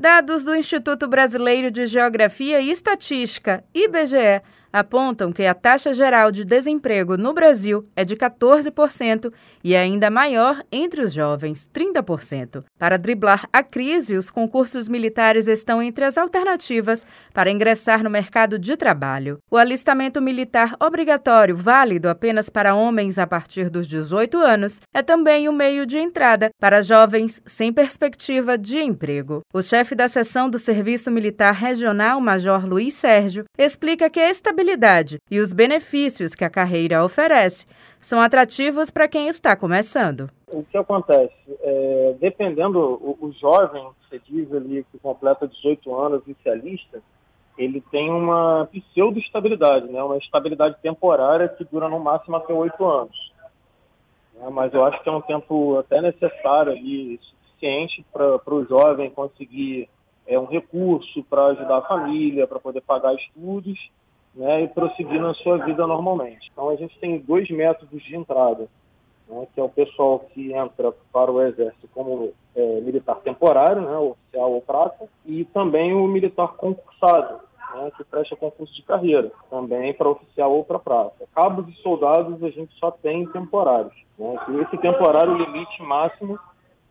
Dados do Instituto Brasileiro de Geografia e Estatística, IBGE, apontam que a taxa geral de desemprego no Brasil é de 14% e é ainda maior entre os jovens, 30%. Para driblar a crise, os concursos militares estão entre as alternativas para ingressar no mercado de trabalho. O alistamento militar obrigatório, válido apenas para homens a partir dos 18 anos, é também o um meio de entrada para jovens sem perspectiva de emprego. O chefe da seção do Serviço Militar Regional, Major Luiz Sérgio, explica que a estabilidade e os benefícios que a carreira oferece são atrativos para quem está começando. O que acontece? É, dependendo, o, o jovem, você diz ali, que completa 18 anos e se alista, ele tem uma pseudo-estabilidade, né? uma estabilidade temporária que dura no máximo até 8 anos. É, mas eu acho que é um tempo até necessário ali, suficiente para o jovem conseguir é, um recurso para ajudar a família, para poder pagar estudos né, e prosseguir na sua vida normalmente. Então a gente tem dois métodos de entrada, né, que é o pessoal que entra para o exército como é, militar temporário, né, oficial ou prata, e também o militar concursado, né, que presta concurso de carreira, também para oficial ou para prata. Cabos e soldados a gente só tem temporários. Né, esse temporário, o limite máximo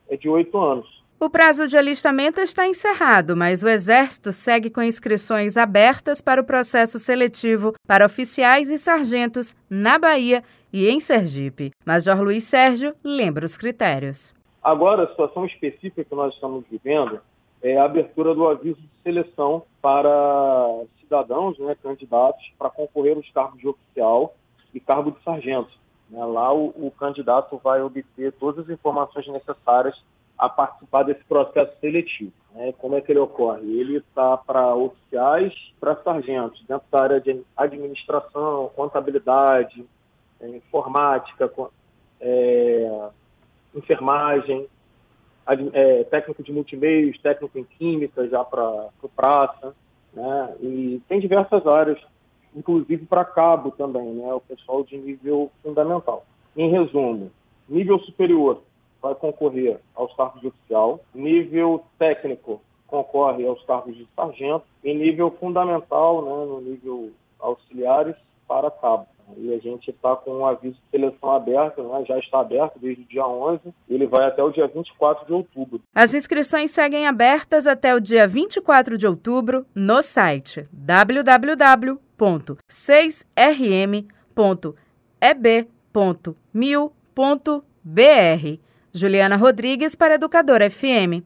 é de oito anos. O prazo de alistamento está encerrado, mas o Exército segue com inscrições abertas para o processo seletivo para oficiais e sargentos na Bahia e em Sergipe. Major Luiz Sérgio lembra os critérios. Agora, a situação específica que nós estamos vivendo é a abertura do aviso de seleção para cidadãos, né, candidatos, para concorrer aos cargos de oficial e cargo de sargento. Né, lá o, o candidato vai obter todas as informações necessárias a participar desse processo seletivo. Né? Como é que ele ocorre? Ele está para oficiais, para sargentos, dentro da área de administração, contabilidade, é, informática, é, enfermagem, é, técnico de multimeios, técnico em química, já para o praça, né? E tem diversas áreas, inclusive para cabo também, né? O pessoal de nível fundamental. Em resumo, nível superior, vai concorrer aos cargos de oficial, nível técnico concorre aos cargos de sargento e nível fundamental, né, no nível auxiliares, para cabo. E a gente está com um aviso de seleção aberto, né, já está aberto desde o dia 11, ele vai até o dia 24 de outubro. As inscrições seguem abertas até o dia 24 de outubro no site www.6rm.eb.mil.br. Juliana Rodrigues para Educador FM.